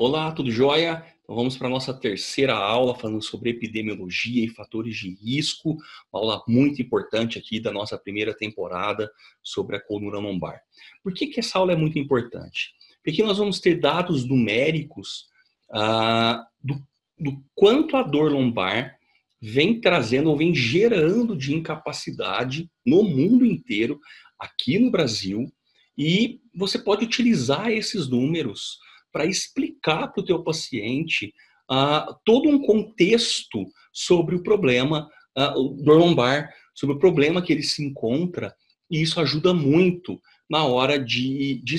Olá, tudo jóia? Então vamos para a nossa terceira aula falando sobre epidemiologia e fatores de risco, uma aula muito importante aqui da nossa primeira temporada sobre a coluna lombar. Por que, que essa aula é muito importante? Porque nós vamos ter dados numéricos ah, do, do quanto a dor lombar vem trazendo ou vem gerando de incapacidade no mundo inteiro, aqui no Brasil, e você pode utilizar esses números para explicar para o teu paciente uh, todo um contexto sobre o problema uh, dor lombar, sobre o problema que ele se encontra, e isso ajuda muito na hora de, de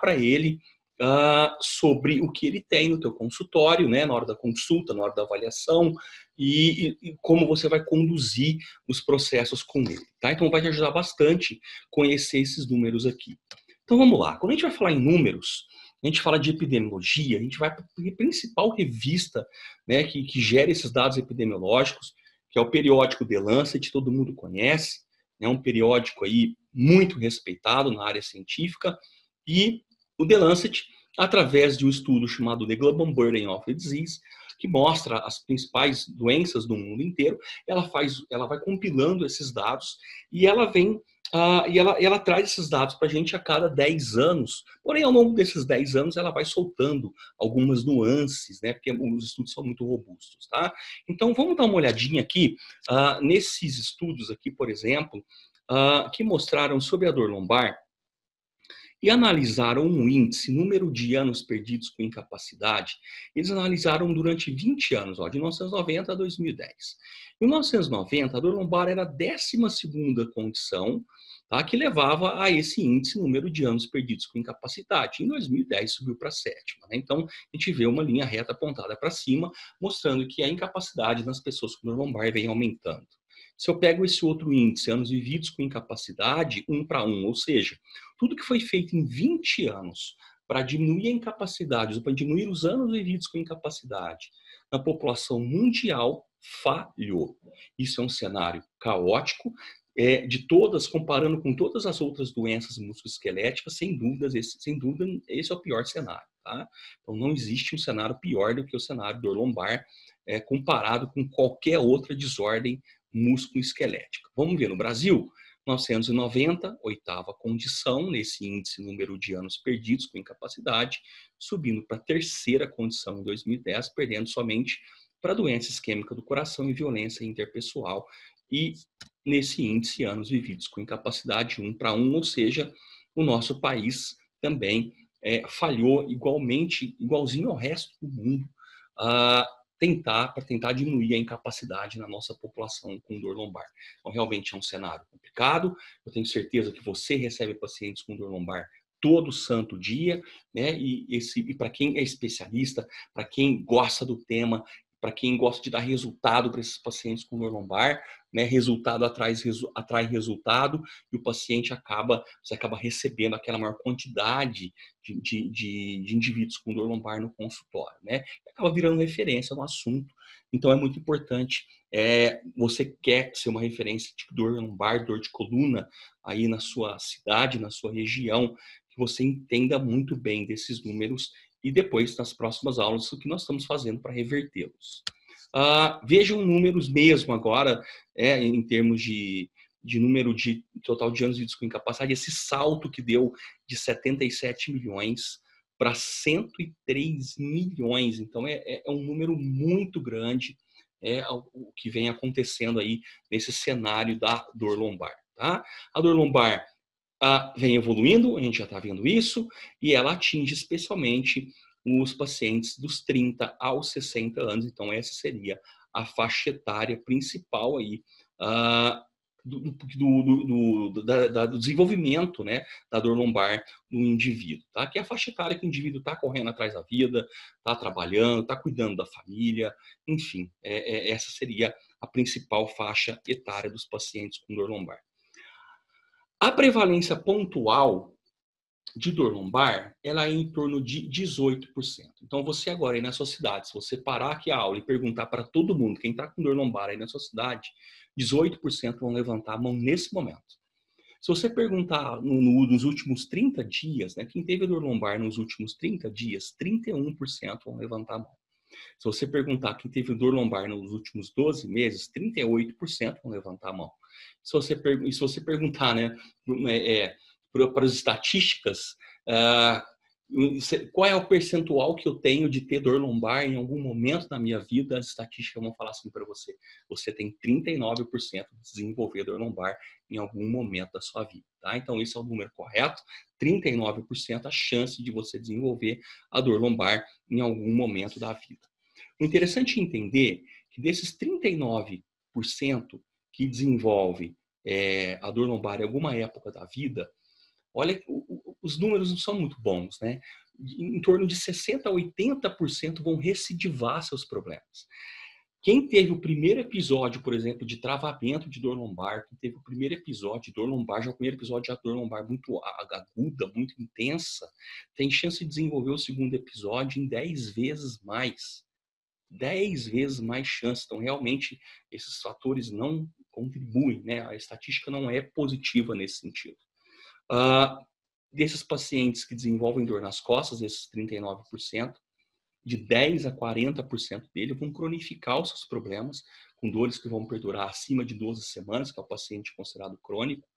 para ele uh, sobre o que ele tem no teu consultório, né, na hora da consulta, na hora da avaliação, e, e, como você vai conduzir os processos com ele. Tá? Então vai te ajudar bastante conhecer esses números aqui. Então vamos lá. Quando a gente vai falar em números, a gente fala de epidemiologia, a gente vai para a principal revista né, que, que gera esses dados epidemiológicos, que é o periódico The Lancet, todo mundo conhece, é um periódico aí muito respeitado na área científica, e o The Lancet, através de um estudo chamado The Global Burden of Disease, que mostra as principais doenças do mundo inteiro, ela faz, ela vai compilando esses dados e ela vem Uh, e ela, ela traz esses dados para a gente a cada 10 anos. Porém, ao longo desses 10 anos, ela vai soltando algumas nuances, né? Porque os estudos são muito robustos, tá? Então, vamos dar uma olhadinha aqui uh, nesses estudos aqui, por exemplo, uh, que mostraram sobre a dor lombar e analisaram um índice, número de anos perdidos com incapacidade. Eles analisaram durante 20 anos, ó, de 1990 a 2010. Em 1990, a dor lombar era a 12 condição tá, que levava a esse índice, número de anos perdidos com incapacidade. Em 2010 subiu para a sétima. Né? Então, a gente vê uma linha reta apontada para cima, mostrando que a incapacidade nas pessoas com dor lombar vem aumentando. Se eu pego esse outro índice, anos vividos com incapacidade, um para um, ou seja, tudo que foi feito em 20 anos para diminuir a incapacidade, para diminuir os anos vividos com incapacidade na população mundial, falhou. Isso é um cenário caótico, é, de todas, comparando com todas as outras doenças musculoesqueléticas, sem dúvidas, esse, sem dúvida, esse é o pior cenário. Tá? Então, não existe um cenário pior do que o cenário dor lombar, é, comparado com qualquer outra desordem musculoesquelética. Vamos ver no Brasil, 990, oitava condição nesse índice número de anos perdidos com incapacidade, subindo para a terceira condição em 2010, perdendo somente para doença isquêmica do coração e violência interpessoal. E nesse índice, anos vividos com incapacidade 1 para 1, ou seja, o nosso país também é, falhou igualmente, igualzinho ao resto do mundo, uh, tentar para tentar diminuir a incapacidade na nossa população com dor lombar. Então, realmente é um cenário complicado. Eu tenho certeza que você recebe pacientes com dor lombar todo santo dia, né? E, esse, e para quem é especialista, para quem gosta do tema, para quem gosta de dar resultado para esses pacientes com dor lombar, né? Resultado atrai, resu, atrai resultado e o paciente acaba, você acaba recebendo aquela maior quantidade de, de, de, de indivíduos com dor lombar no consultório, né? E acaba virando referência no assunto. Então é muito importante. É, você quer ser uma referência de dor lombar, dor de coluna aí na sua cidade, na sua região, que você entenda muito bem desses números e depois, nas próximas aulas, o que nós estamos fazendo para revertê-los. Uh, vejam números mesmo agora, é, em termos de, de número de total de anos de com incapacidade, esse salto que deu de 77 milhões para 103 milhões. Então, é, é, é um número muito grande é, o que vem acontecendo aí nesse cenário da dor lombar. Tá? A dor lombar vem evoluindo, a gente já está vendo isso, e ela atinge especialmente os pacientes dos 30 aos 60 anos. Então, essa seria a faixa etária principal aí uh, do, do, do, da, do, desenvolvimento né, da dor lombar no indivíduo, tá? Que é a faixa etária que o indivíduo está correndo atrás da vida, está trabalhando, está cuidando da família, enfim, é, é, essa seria a principal faixa etária dos pacientes com dor lombar. A prevalência pontual de dor lombar, ela é em torno de 18%. Então, você agora aí na sua cidade, se você parar aqui a aula e perguntar para todo mundo, quem está com dor lombar aí na sua cidade, 18% vão levantar a mão nesse momento. Se você perguntar no, no, nos últimos 30 dias, né, quem teve dor lombar nos últimos 30 dias, 31% vão levantar a mão. Se você perguntar quem teve dor lombar nos últimos 12 meses, 38% vão levantar a mão. Se você, se você perguntar né, é, é, para as estatísticas, uh, qual é o percentual que eu tenho de ter dor lombar em algum momento da minha vida? As estatísticas vão falar assim para você. Você tem 39% de desenvolver dor lombar em algum momento da sua vida, tá? Então, esse é o número correto. 39% a chance de você desenvolver a dor lombar em algum momento da vida. O interessante é entender que desses 39% que desenvolve é, a dor lombar em alguma época da vida, olha, os números não são muito bons, né? Em torno de 60% a 80% vão recidivar seus problemas. Quem teve o primeiro episódio, por exemplo, de travamento de dor lombar, quem teve o primeiro episódio de dor lombar, já é o primeiro episódio de dor lombar muito aguda, muito intensa, tem chance de desenvolver o segundo episódio em 10 vezes mais. 10 vezes mais chance. Então, realmente, esses fatores não contribuem, né? A estatística não é positiva nesse sentido. Uh, desses pacientes que desenvolvem dor nas costas, esses 39%, de 10 a 40% dele vão cronificar os seus problemas, com dores que vão perdurar acima de 12 semanas, que é o paciente considerado crônico,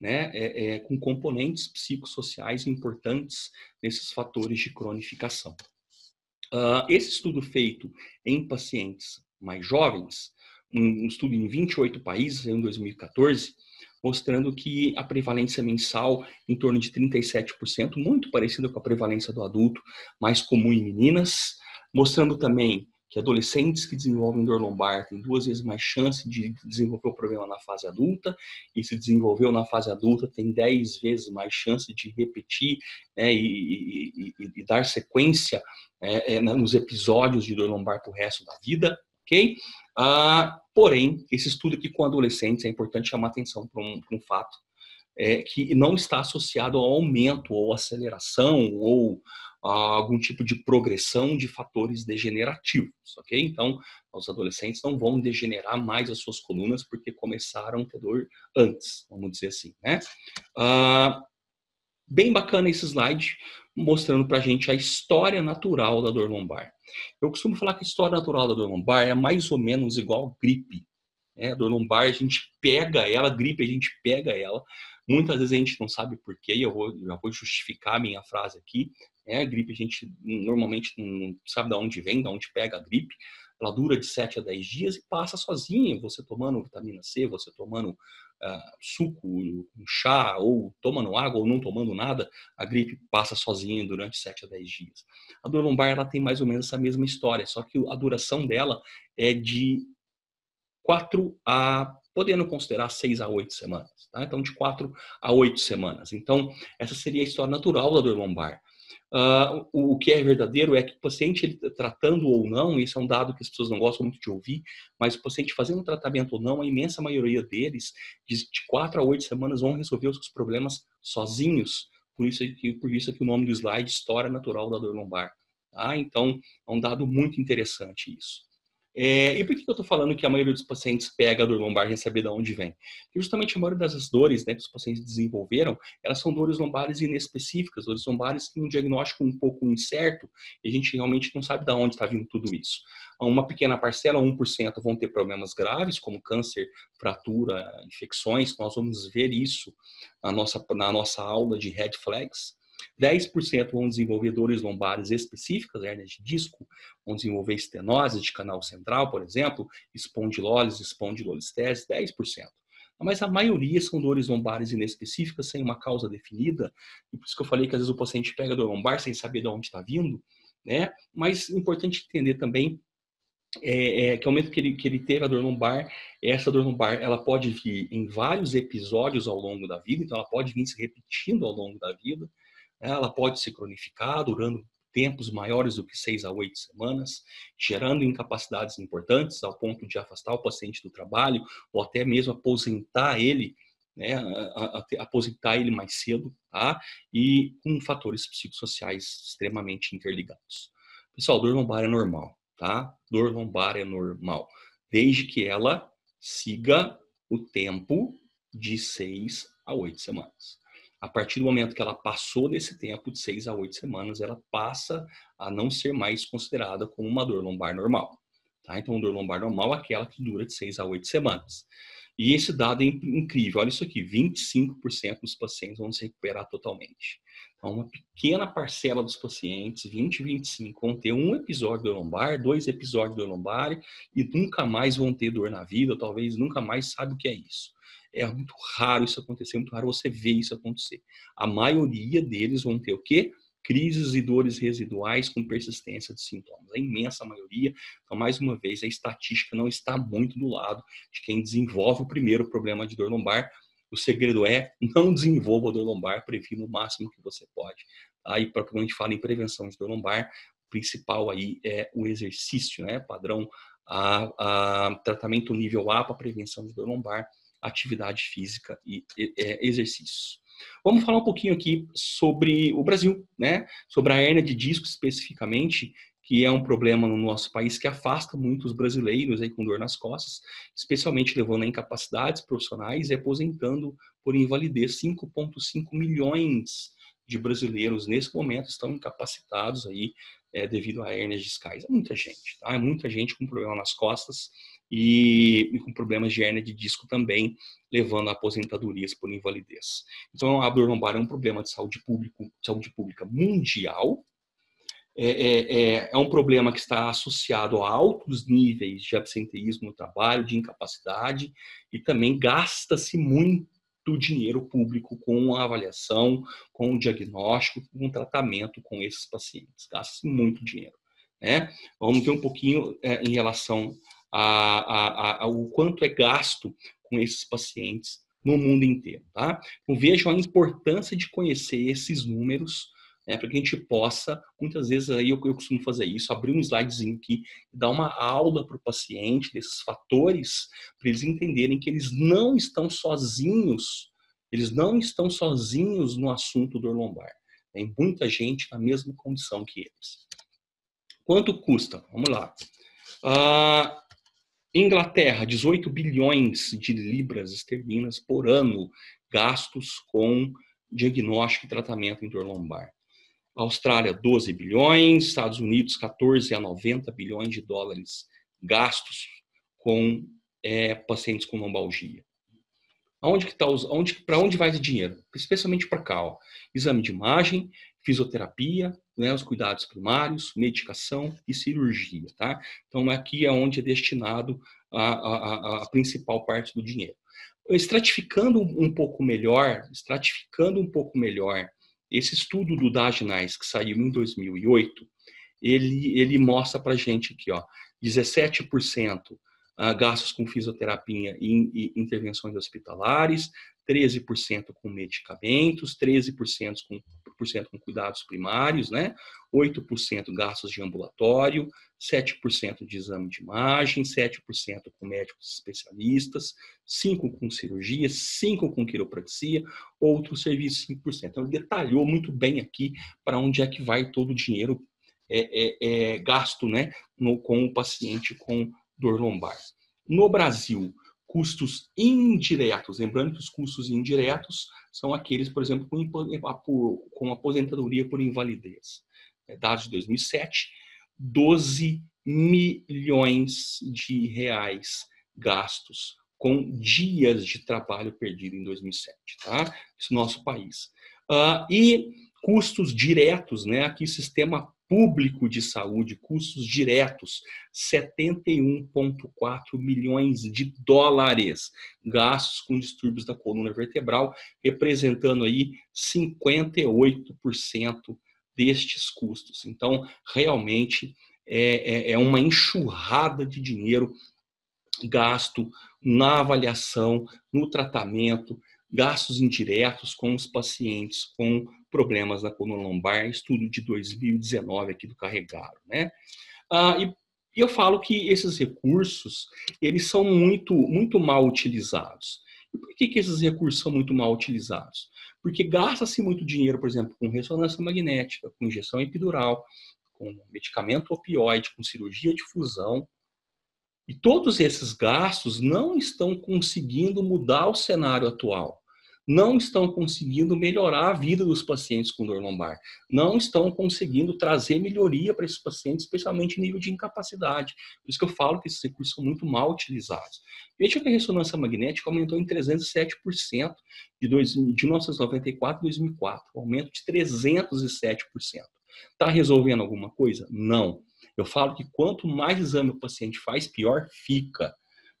né, é, é, com componentes psicossociais importantes nesses fatores de cronificação. Uh, esse estudo feito em pacientes mais jovens, um, um estudo em 28 países, em 2014, mostrando que a prevalência mensal em torno de 37%, muito parecida com a prevalência do adulto, mais comum em meninas, mostrando também que adolescentes que desenvolvem dor lombar têm duas vezes mais chance de desenvolver o problema na fase adulta, e se desenvolveu na fase adulta tem dez vezes mais chance de repetir né, e, e, e, e, dar sequência é, é, nos episódios de dor lombar para o resto da vida, ok? Ah, porém, esse estudo aqui com adolescentes é importante chamar atenção para um, um, fato é, que não está associado ao aumento ou aceleração ou algum tipo de progressão de fatores degenerativos, ok? Então, os adolescentes não vão degenerar mais as suas colunas porque começaram a ter dor antes, vamos dizer assim, né? Ah, bem bacana esse slide, mostrando para a gente a história natural da dor lombar. Eu costumo falar que a história natural da dor lombar é mais ou menos igual gripe. Né? A dor lombar, a gente pega ela, a gripe, a gente pega ela. Muitas vezes a gente não sabe porquê, e eu vou, já vou justificar a minha frase aqui. Né? A gripe, a gente normalmente não sabe de onde vem, de onde pega a gripe. Ela dura de 7 a 10 dias e passa sozinha, você tomando vitamina C, você tomando uh, suco, um chá, ou tomando água ou não tomando nada, a gripe passa sozinha durante 7 a 10 dias. A dor lombar ela tem mais ou menos essa mesma história, só que a duração dela é de 4 a podendo considerar 6 a 8 semanas, tá? Então de 4 a 8 semanas. Então, essa seria a história natural da dor lombar. Uh, o, que é verdadeiro é que o paciente ele, tratando ou não, isso é um dado que as pessoas não gostam muito de ouvir, mas o paciente fazendo tratamento ou não, a imensa maioria deles, de, 4 a 8 semanas, vão resolver os seus problemas sozinhos. Por isso, que, por isso que o nome do slide, História Natural da Dor Lombar. Tá? Então, é um dado muito interessante isso. É, e por que eu estou falando que a maioria dos pacientes pega a dor lombar sem saber de onde vem? Porque justamente a maioria das dores né, que os pacientes desenvolveram, elas são dores lombares inespecíficas, dores lombares que um diagnóstico um pouco incerto, e a gente realmente não sabe de onde está vindo tudo isso. Uma pequena parcela, 1%, vão ter problemas graves, como câncer, fratura, infecções, nós vamos ver isso na nossa, na nossa aula de red flags. 10% vão desenvolver dores lombares específicas, hernias de disco, vão desenvolver estenose de canal central, por exemplo, espondilólise, espondilolistese, 10%. Mas a maioria são dores lombares inespecíficas, sem uma causa definida, e por isso que eu falei que às vezes o paciente pega dor lombar sem saber de onde está vindo, né? Mas é importante entender também é, é, que ao momento que ele, que ele teve a dor lombar, essa dor lombar ela pode vir em vários episódios ao longo da vida, então ela pode vir se repetindo ao longo da vida, ela pode se cronificar, durando tempos maiores do que seis a oito semanas, gerando incapacidades importantes ao ponto de afastar o paciente do trabalho ou até mesmo aposentar ele, né, aposentar ele mais cedo, tá? E com fatores psicossociais extremamente interligados. Pessoal, dor lombar é normal, tá? Dor lombar é normal, desde que ela siga o tempo de seis a oito semanas. A partir do momento que ela passou desse tempo de seis a oito semanas, ela passa a não ser mais considerada como uma dor lombar normal. Tá? Então, dor lombar normal é aquela que dura de seis a oito semanas. E esse dado é incrível. Olha isso aqui: 25% dos pacientes vão se recuperar totalmente. Então, uma pequena parcela dos pacientes, 20, 25, vão ter um episódio de lombar, dois episódios de lombar e nunca mais vão ter dor na vida, talvez nunca mais sabe o que é isso. É muito raro isso acontecer, muito raro você ver isso acontecer. A maioria deles vão ter o quê? crises e dores residuais com persistência de sintomas. A imensa maioria. Então, mais uma vez, a estatística não está muito do lado de quem desenvolve o primeiro problema de dor lombar. O segredo é não desenvolva a dor lombar, previna o máximo que você pode. Aí, tá? quando a gente fala em prevenção de dor lombar, o principal aí é o exercício, né? Padrão a, a tratamento nível A para prevenção de dor lombar, atividade física e, é, exercícios. Vamos falar um pouquinho aqui sobre o Brasil, né? Sobre a hernia de disco especificamente, que é um problema no nosso país que afasta muitos brasileiros aí com dor nas costas, especialmente levando a incapacidades profissionais e aposentando por invalidez 5,5 milhões de brasileiros nesse momento estão incapacitados aí é, devido a hernias discais. É muita gente, tá? É muita gente com problema nas costas e, e, com problemas de hernia de disco também, levando a aposentadorias por invalidez. Então, a dor lombar é um problema de saúde, público, saúde pública mundial. É, é, é, é um problema que está associado a altos níveis de absenteísmo no trabalho, de incapacidade, e também gasta-se muito dinheiro público com a avaliação, com o diagnóstico, com o tratamento com esses pacientes. Gasta-se muito dinheiro. Né? Vamos ver um pouquinho é, em relação a, a, a, o quanto é gasto com esses pacientes no mundo inteiro. Tá? Então, vejam a importância de conhecer esses números né, para que a gente possa, muitas vezes aí eu, eu costumo fazer isso, abrir um slidezinho aqui, dar uma aula para o paciente desses fatores, para eles entenderem que eles não estão sozinhos, eles não estão sozinhos no assunto do lombar. Tem muita gente na mesma condição que eles. Quanto custa? Vamos lá. Uh, Inglaterra, 18 bilhões de libras esterlinas por ano gastos com diagnóstico e tratamento em dor lombar. Austrália, 12 bilhões, Estados Unidos, 14 a 90 bilhões de dólares gastos com é, pacientes com lombalgia. Aonde que tá os, onde, para onde vai esse dinheiro? Especialmente para cá, ó. exame de imagem, fisioterapia, né, os cuidados primários, medicação e cirurgia, tá? Então aqui é onde é destinado a, a, a principal parte do dinheiro. Estratificando um pouco melhor, estratificando um pouco melhor esse estudo do Dagenais que saiu em 2008, ele ele mostra para gente aqui, ó, 17% ah, gastos com fisioterapia e intervenções hospitalares, 13% com medicamentos, 13% com, com cuidados primários, né? 8% gastos de ambulatório, 7% de exame de imagem, 7% com médicos especialistas, 5% com cirurgia, 5% com quiropraxia, outros serviços 5%. Então, detalhou muito bem aqui para onde é que vai todo o dinheiro é, é, é gasto né, no, com o paciente com dor lombar. No Brasil, custos indiretos. Lembrando que os custos indiretos são aqueles, por exemplo, com, com aposentadoria por invalidez. É, dados de 2007, 12 milhões de reais gastos com dias de trabalho perdido em 2007, tá? Isso no nosso país. Uh, e custos diretos, né? Aqui sistema público de saúde, custos diretos, 71,4 milhões de dólares gastos com distúrbios da coluna vertebral, representando aí 58% destes custos. Então, realmente é, é, é uma enxurrada de dinheiro gasto na avaliação, no tratamento, gastos indiretos com os pacientes com problemas na coluna lombar, estudo de 2019 aqui do Carregaro, né? Ah, e eu falo que esses recursos, eles são muito, muito mal utilizados. E por que, que esses recursos são muito mal utilizados? Porque gasta-se muito dinheiro, por exemplo, com ressonância magnética, com injeção epidural, com medicamento opioide, com cirurgia de fusão, e todos esses gastos não estão conseguindo mudar o cenário atual. Não estão conseguindo melhorar a vida dos pacientes com dor lombar, não estão conseguindo trazer melhoria para esses pacientes, especialmente em nível de incapacidade. Por isso que eu falo que esses recursos são muito mal utilizados. Veja que a ressonância magnética aumentou em 307% de, dois, de 1994 a 2004, um aumento de 307%. Está resolvendo alguma coisa? Não. Eu falo que quanto mais exame o paciente faz, pior fica.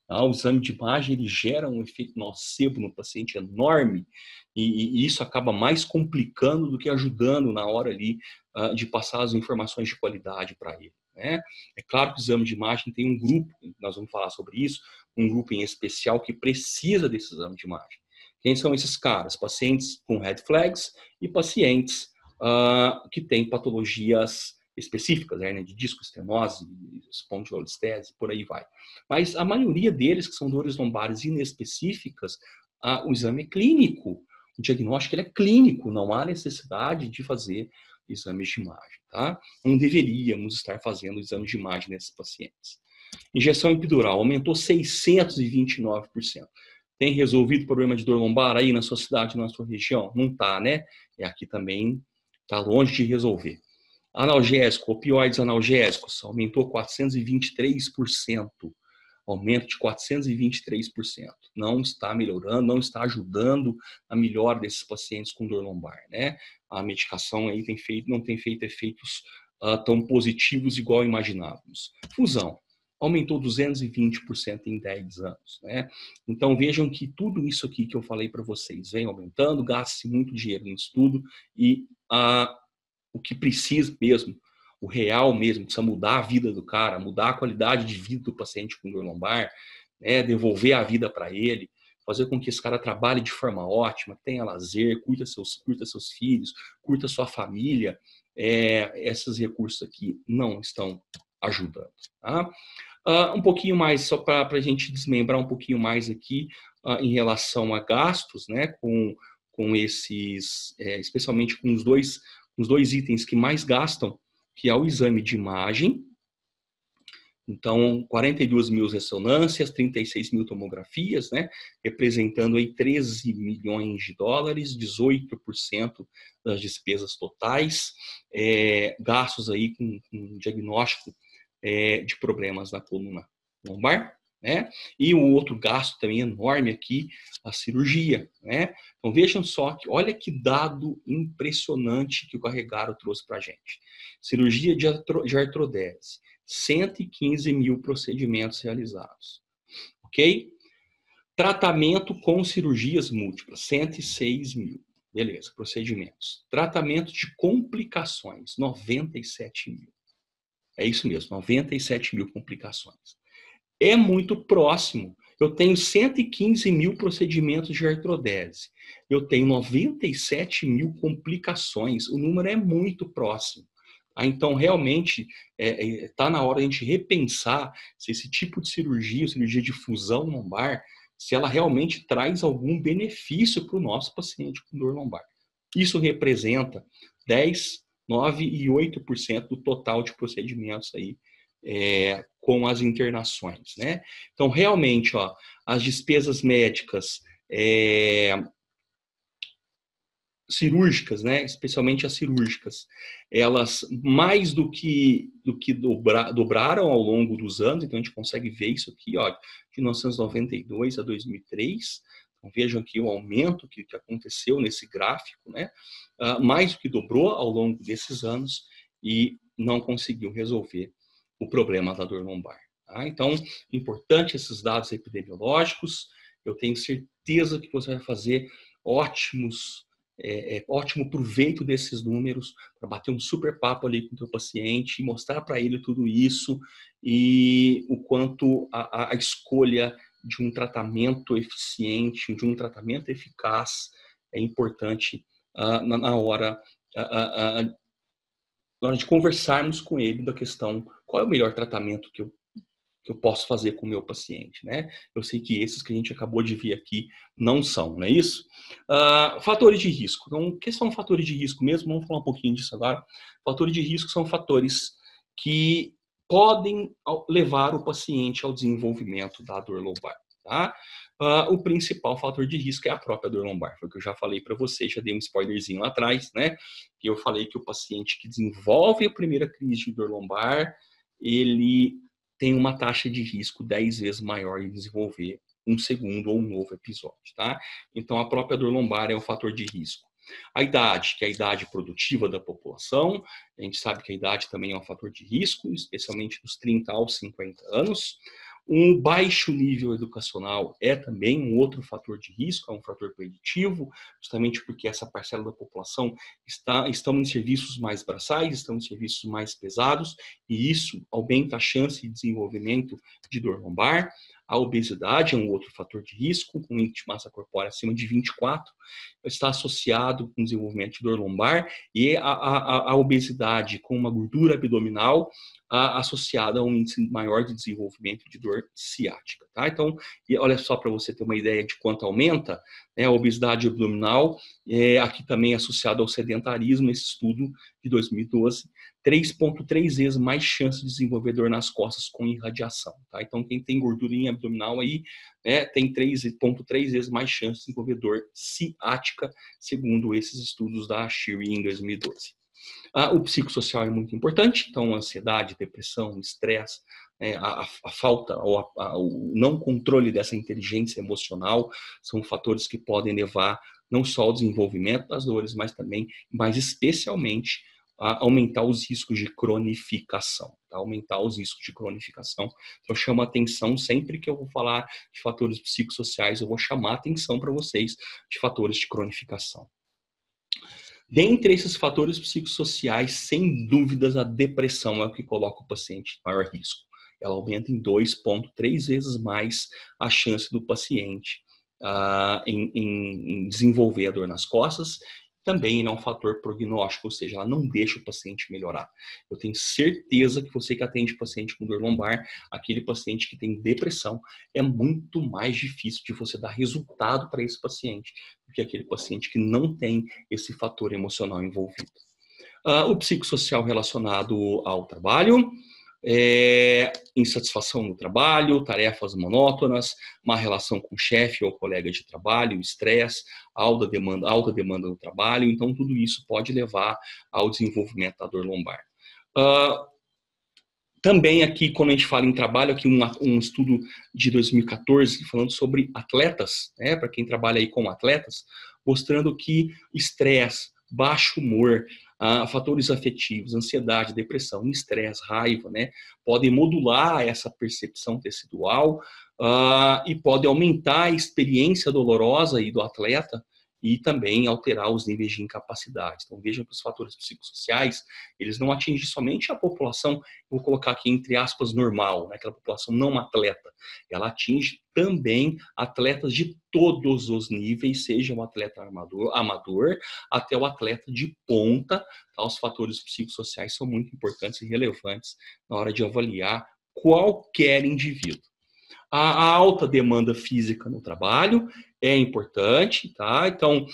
Ah, o exame de imagem ele gera um efeito nocebo no paciente enorme e, e isso acaba mais complicando do que ajudando na hora ali uh, de passar as informações de qualidade para ele. Né? É claro que o exame de imagem tem um grupo, nós vamos falar sobre isso, um grupo em especial que precisa desse exame de imagem. Quem são esses caras? Pacientes com red flags e pacientes uh, que têm patologias específicas, hernia de disco, estenose, espondilolistese, por aí vai. Mas a maioria deles, que são dores lombares inespecíficas, o exame é clínico. O diagnóstico é clínico, não há necessidade de fazer exames de imagem, tá? Não deveríamos estar fazendo exames de imagem nesses pacientes. Injeção epidural aumentou 629%. Tem resolvido o problema de dor lombar aí na sua cidade, na sua região? Não tá, né? E aqui também está longe de resolver. Analgésico, opioides analgésicos, aumentou 423%. Aumento de 423%. Não está melhorando, não está ajudando a melhora desses pacientes com dor lombar, né? A medicação aí tem feito, não tem feito efeitos uh, tão positivos igual imaginávamos. Fusão, aumentou 220% em 10 anos. Né? Então vejam que tudo isso aqui que eu falei para vocês vem aumentando, gasta-se muito dinheiro no estudo e a o que precisa mesmo, o real mesmo, precisa mudar a vida do cara, mudar a qualidade de vida do paciente com dor lombar, né, devolver a vida para ele, fazer com que esse cara trabalhe de forma ótima, tenha lazer, curta seus, curta seus filhos, curta sua família, é, esses recursos aqui não estão ajudando. Tá? Uh, um pouquinho mais, só para a gente desmembrar um pouquinho mais aqui uh, em relação a gastos, né, com, com esses, é, especialmente com os dois os dois itens que mais gastam, que é o exame de imagem. Então, 42 mil ressonâncias, 36 mil tomografias, né? representando aí 13 milhões de dólares, 18% das despesas totais, é, gastos aí com, com diagnóstico é, de problemas na coluna lombar. Né? E o outro gasto também enorme aqui, a cirurgia. Né? Então vejam só que olha que dado impressionante que o Carregaro trouxe para a gente. Cirurgia de, de artrodese, 115 mil procedimentos realizados. Ok? Tratamento com cirurgias múltiplas, 106 mil. Beleza, procedimentos. Tratamento de complicações, 97 mil. É isso mesmo, 97 mil complicações é muito próximo. Eu tenho 115 mil procedimentos de artrodese. Eu tenho 97 mil complicações. O número é muito próximo. Ah, então, realmente, está é, é, tá na hora de a gente repensar se esse tipo de cirurgia, cirurgia de fusão lombar, se ela realmente traz algum benefício para o nosso paciente com dor lombar. Isso representa 10, 9 e 8% do total de procedimentos aí é, com as internações, né? Então, realmente, ó, as despesas médicas é, cirúrgicas, né, especialmente as cirúrgicas, elas mais do que do que dobra, dobraram ao longo dos anos, então a gente consegue ver isso aqui, ó, de 1992 a 2003. Então, vejam aqui o aumento que, que aconteceu nesse gráfico, né, uh, mais do que dobrou ao longo desses anos e não conseguiu resolver o problema da dor lombar. Tá? Então, importante esses dados epidemiológicos. Eu tenho certeza que você vai fazer ótimos, é, é, ótimo proveito desses números para bater um super papo ali com o teu paciente, mostrar para ele tudo isso e o quanto a, a, escolha de um tratamento eficiente, de um tratamento eficaz é importante uh, na, na, hora uh, uh, na hora de conversarmos com ele da questão qual é o melhor tratamento que eu, que eu posso fazer com o meu paciente, né? Eu sei que esses que a gente acabou de ver aqui não são, não é isso? Uh, fatores de risco. Então, o que são fatores de risco mesmo? Vamos falar um pouquinho disso agora. Fatores de risco são fatores que podem levar o paciente ao desenvolvimento da dor lombar. Tá? Uh, o principal fator de risco é a própria dor lombar. Foi o que eu já falei para você, já dei um spoilerzinho lá atrás, né? Eu falei que o paciente que desenvolve a primeira crise de dor lombar, ele tem uma taxa de risco 10 vezes maior em desenvolver um segundo ou um novo episódio, tá? Então, a própria dor lombar é um fator de risco. A idade, que é a idade produtiva da população, a gente sabe que a idade também é um fator de risco, especialmente dos 30 aos 50 anos. Um baixo nível educacional é também um outro fator de risco, é um fator preditivo, justamente porque essa parcela da população está estão em serviços mais braçais, estão em serviços mais pesados, e isso aumenta a chance de desenvolvimento de dor lombar. A obesidade é um outro fator de risco, com índice de massa corpórea acima de 24, está associado com desenvolvimento de dor lombar e a, a, a obesidade com uma gordura abdominal a, associada a um índice maior de desenvolvimento de dor ciática. Tá? Então, olha só para você ter uma ideia de quanto aumenta, né, a obesidade abdominal, é, aqui também associado ao sedentarismo, esse estudo de 2012, 3,3 vezes mais chance de desenvolver dor nas costas com irradiação. Tá? Então, quem tem gordurinha abdominal aí né, tem 3,3 vezes mais chance de desenvolver dor ciática, segundo esses estudos da Shiri em 2012. Ah, o psicossocial é muito importante, então ansiedade, depressão, estresse, né, a, a, falta ou a, a, o não controle dessa inteligência emocional são fatores que podem levar não só ao desenvolvimento das dores, mas também, mais especialmente, a aumentar os riscos de cronificação, tá? aumentar os riscos de cronificação. Então, chama atenção sempre que eu vou falar de fatores psicossociais, eu vou chamar atenção para vocês de fatores de cronificação. Dentre esses fatores psicossociais, sem dúvidas, a depressão é o que coloca o paciente em maior risco. Ela aumenta em 2,3 vezes mais a chance do paciente uh, em, em, em desenvolver a dor nas costas também é um fator prognóstico, ou seja, ela não deixa o paciente melhorar. Eu tenho certeza que você que atende paciente com dor lombar, aquele paciente que tem depressão, é muito mais difícil de você dar resultado para esse paciente do que aquele paciente que não tem esse fator emocional envolvido. Uh, o psicossocial relacionado ao trabalho, é, insatisfação no trabalho, tarefas monótonas, má relação com o chefe ou colega de trabalho, estresse, alta demanda, alta demanda no trabalho. Então, tudo isso pode levar ao desenvolvimento da dor lombar. Uh, também aqui, quando a gente fala em trabalho, aqui um, um estudo de 2014 falando sobre atletas, né, para quem trabalha aí com atletas, mostrando que estresse, baixo humor, fatores afetivos, ansiedade, depressão, estresse, raiva, né, podem modular essa percepção tecidual ah, e podem aumentar a experiência dolorosa aí do atleta e também alterar os níveis de incapacidade. Então vejam que os fatores psicossociais, eles não atingem somente a população, vou colocar aqui entre aspas, normal, né, aquela população não atleta. Ela atinge também atletas de todos os níveis, seja o atleta amador, amador até o atleta de ponta. Tá? Os fatores psicossociais são muito importantes e relevantes na hora de avaliar qualquer indivíduo. A, alta demanda física no trabalho é importante, tá? Então,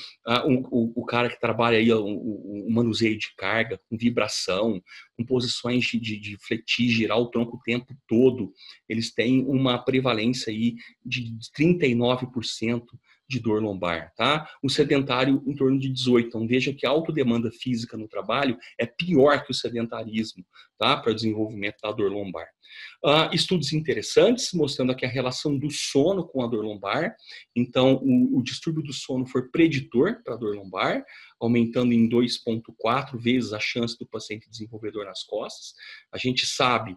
o, o, cara que trabalha aí o, o, manuseio de carga, com vibração, com posições de, de, de fletir, girar o tronco o tempo todo, eles têm uma prevalência aí de 39% de dor lombar, tá? O sedentário em torno de 18. Então veja que a autodemanda física no trabalho é pior que o sedentarismo, tá? Para o desenvolvimento da dor lombar. Uh, estudos interessantes mostrando aqui a relação do sono com a dor lombar. Então, o, o distúrbio do sono foi preditor para a dor lombar, aumentando em 2,4 vezes a chance do paciente desenvolver dor nas costas. A gente sabe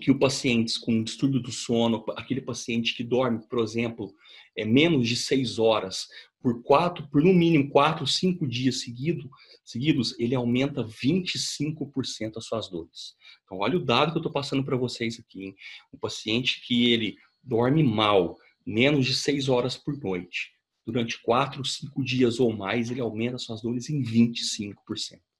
que o paciente com distúrbio do sono, aquele paciente que dorme, por exemplo, é menos de seis horas por quatro, por no mínimo quatro, cinco dias seguido, seguidos, ele aumenta 25% as suas dores. Então, olha o dado que eu estou passando para vocês aqui. Hein? Um paciente que ele dorme mal, menos de seis horas por noite, durante quatro, cinco dias ou mais, ele aumenta as suas dores em 25%.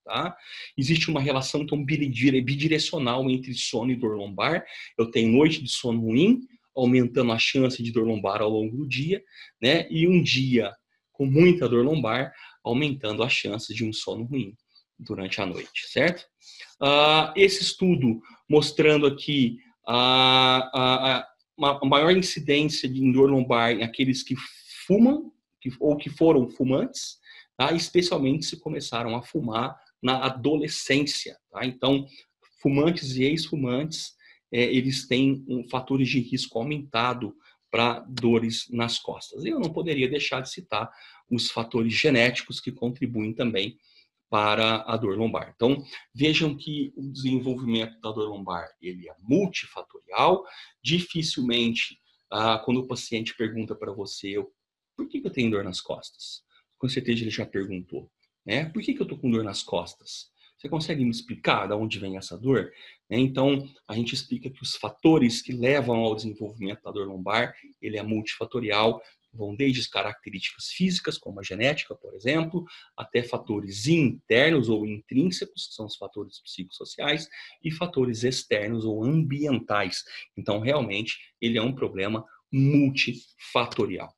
Tá? Existe uma relação então bidirecional entre sono e dor lombar. Eu tenho noite de sono ruim, aumentando a chance de dor lombar ao longo do dia, né? E um dia com muita dor lombar, aumentando a chance de um sono ruim durante a noite, certo? Uh, esse estudo mostrando aqui a, a, uma maior incidência de dor lombar em aqueles que fumam que, ou que foram fumantes, tá? especialmente se começaram a fumar na adolescência. Tá? Então, fumantes e ex-fumantes, é, eles têm um fatores de risco aumentado para dores nas costas. E eu não poderia deixar de citar os fatores genéticos que contribuem também para a dor lombar. Então, vejam que o desenvolvimento da dor lombar ele é multifatorial. Dificilmente, ah, quando o paciente pergunta para você por que, eu tenho dor nas costas, com certeza ele já perguntou, né? Por que, que eu estou com dor nas costas? Você consegue me explicar de onde vem essa dor? Né? Então, a gente explica que os fatores que levam ao desenvolvimento da dor lombar, ele é multifatorial vão desde as características físicas, como a genética, por exemplo, até fatores internos ou intrínsecos, que são os fatores psicossociais, e fatores externos ou ambientais. Então, realmente, ele é um problema multifatorial.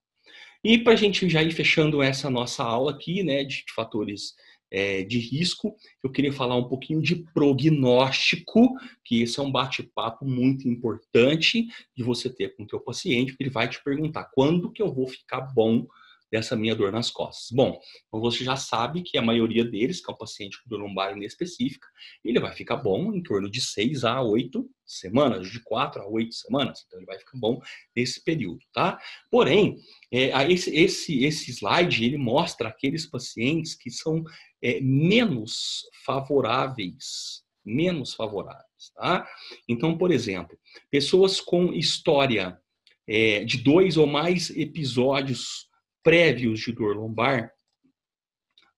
E para a gente já ir fechando essa nossa aula aqui, né, de fatores é, de risco, eu queria falar um pouquinho de prognóstico, que esse é um bate-papo muito importante de você ter com o teu paciente, porque ele vai te perguntar quando que eu vou ficar bom dessa minha dor nas costas. Bom, então você já sabe que a maioria deles, que é um paciente com dor lombar inespecífica, ele vai ficar bom em torno de 6 a 8 semanas, de 4 a 8 semanas, então ele vai ficar bom nesse período, tá? Porém, é, esse, esse, esse slide, ele mostra aqueles pacientes que são é, menos favoráveis, menos favoráveis, tá? Então, por exemplo, pessoas com história é, de dois ou mais episódios prévios de dor lombar,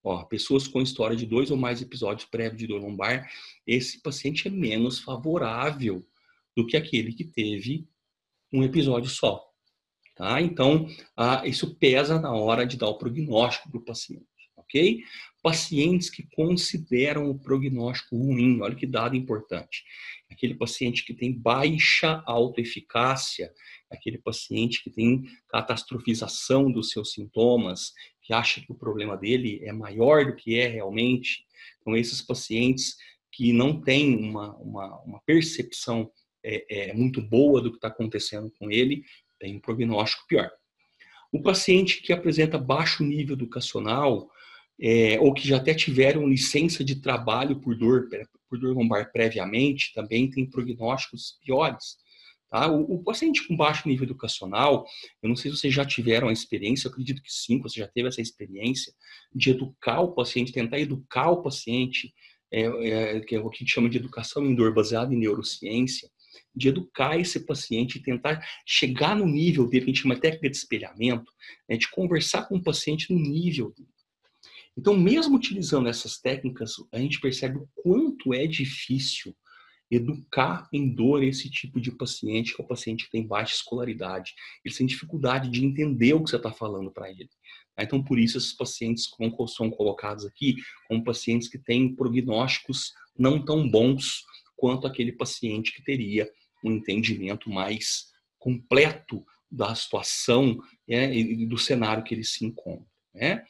ó, pessoas com história de dois ou mais episódios prévios de dor lombar, esse paciente é menos favorável do que aquele que teve um episódio só. Tá? Então, ah, isso pesa na hora de dar o prognóstico para o paciente, ok? Pacientes que consideram o prognóstico ruim, olha que dado importante. Aquele paciente que tem baixa autoeficácia, aquele paciente que tem catastrofização dos seus sintomas, que acha que o problema dele é maior do que é realmente. Então, esses pacientes que não têm uma, uma, uma percepção é, é, muito boa do que está acontecendo com ele, tem um prognóstico pior. O paciente que apresenta baixo nível educacional, é, ou que já até tiveram licença de trabalho por dor, por dor lombar previamente, também tem prognósticos piores. Tá? O, o, paciente com baixo nível educacional, eu não sei se vocês já tiveram a experiência, eu acredito que sim, você já teve essa experiência de educar o paciente, tentar educar o paciente, é, é, que é o que a gente chama de educação em dor baseada em neurociência, de educar esse paciente e tentar chegar no nível dele, que a gente chama técnica de espelhamento, né, de conversar com o paciente no nível dele. Então, mesmo utilizando essas técnicas, a gente percebe o quanto é difícil educar em dor esse tipo de paciente, que é o paciente que tem baixa escolaridade. Ele tem dificuldade de entender o que você está falando para ele. Tá? Então, por isso, esses pacientes são colocados aqui como pacientes que têm prognósticos não tão bons quanto aquele paciente que teria um entendimento mais completo da situação né, e do cenário que ele se encontra. Né?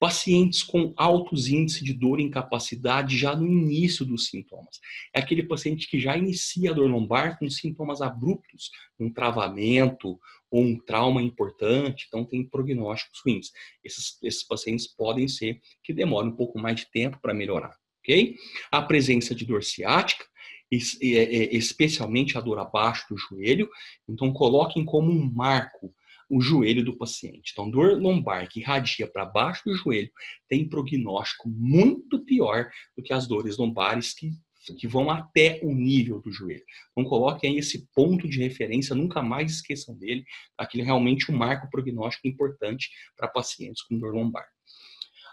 Pacientes com altos índices de dor e incapacidade já no início dos sintomas. É aquele paciente que já inicia a dor lombar com sintomas abruptos, um travamento ou um trauma importante, então tem prognósticos ruins. Esses, esses pacientes podem ser que demorem um pouco mais de tempo para melhorar, ok? A presença de dor ciática, especialmente a dor abaixo do joelho, então coloquem como um marco o joelho do paciente. Então, dor lombar que irradia para baixo do joelho tem prognóstico muito pior do que as dores lombares que, que vão até o nível do joelho. Então, coloquem aí esse ponto de referência, nunca mais esqueçam dele. Aquele é realmente um marco prognóstico importante para pacientes com dor lombar.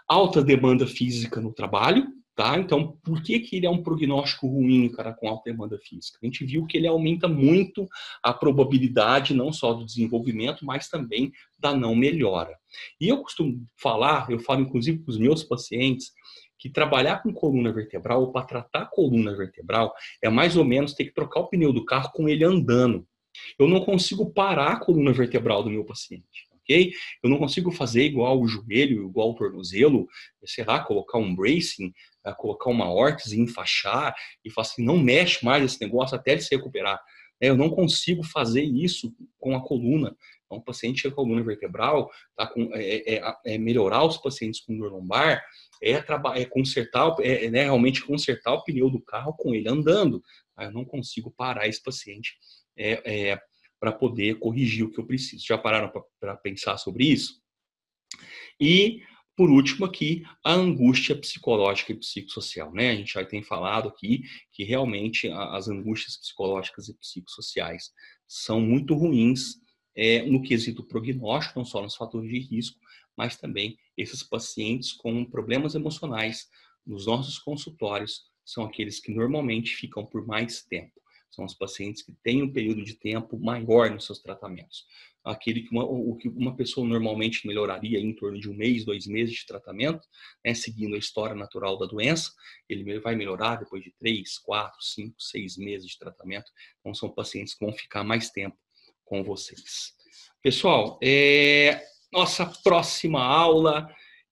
Alta demanda física no trabalho, Tá? Então, por que, que ele é um prognóstico ruim, cara, com alta demanda física? A gente viu que ele aumenta muito a probabilidade não só do desenvolvimento, mas também da não melhora. E eu costumo falar, eu falo inclusive com os meus pacientes, que trabalhar com coluna vertebral ou para tratar coluna vertebral é mais ou menos ter que trocar o pneu do carro com ele andando. Eu não consigo parar a coluna vertebral do meu paciente ok? Eu não consigo fazer igual o joelho, igual o tornozelo, sei lá, colocar um bracing, eh, colocar uma órtese, enfaixar e falar assim, não mexe mais esse negócio até ele se recuperar. É, eu não consigo fazer isso com a coluna. Então, um paciente com coluna vertebral, tá com, é, é, é, melhorar os pacientes com dor lombar, é, é consertar, é, é né, realmente consertar o pneu do carro com ele andando. Tá? Eu não consigo parar esse paciente é, é para poder corrigir o que eu preciso. Já pararam para pensar sobre isso? E por último aqui, a angústia psicológica e psicossocial, né? A gente já tem falado aqui que realmente as angústias psicológicas e psicossociais são muito ruins é, no quesito prognóstico, não só nos fatores de risco, mas também esses pacientes com problemas emocionais nos nossos consultórios são aqueles que normalmente ficam por mais tempo. São os pacientes que têm um período de tempo maior nos seus tratamentos aquele que uma, o que uma pessoa normalmente melhoraria em torno de um mês, dois meses de tratamento, né, seguindo a história natural da doença, ele vai melhorar depois de três, quatro, cinco, seis meses de tratamento. Então, são pacientes que vão ficar mais tempo com vocês. Pessoal, é, nossa próxima aula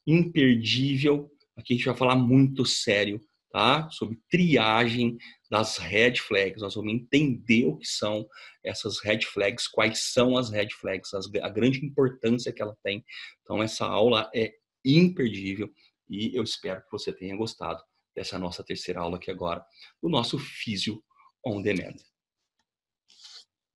imperdível. Aqui a gente vai falar muito sério, tá? Sobre triagem das red flags. Nós vamos entender o que são essas red flags, quais são as red flags, as, a grande importância que ela tem. Então, essa aula é imperdível e eu espero que você tenha gostado dessa nossa terceira aula aqui agora, do nosso Físio On Demand.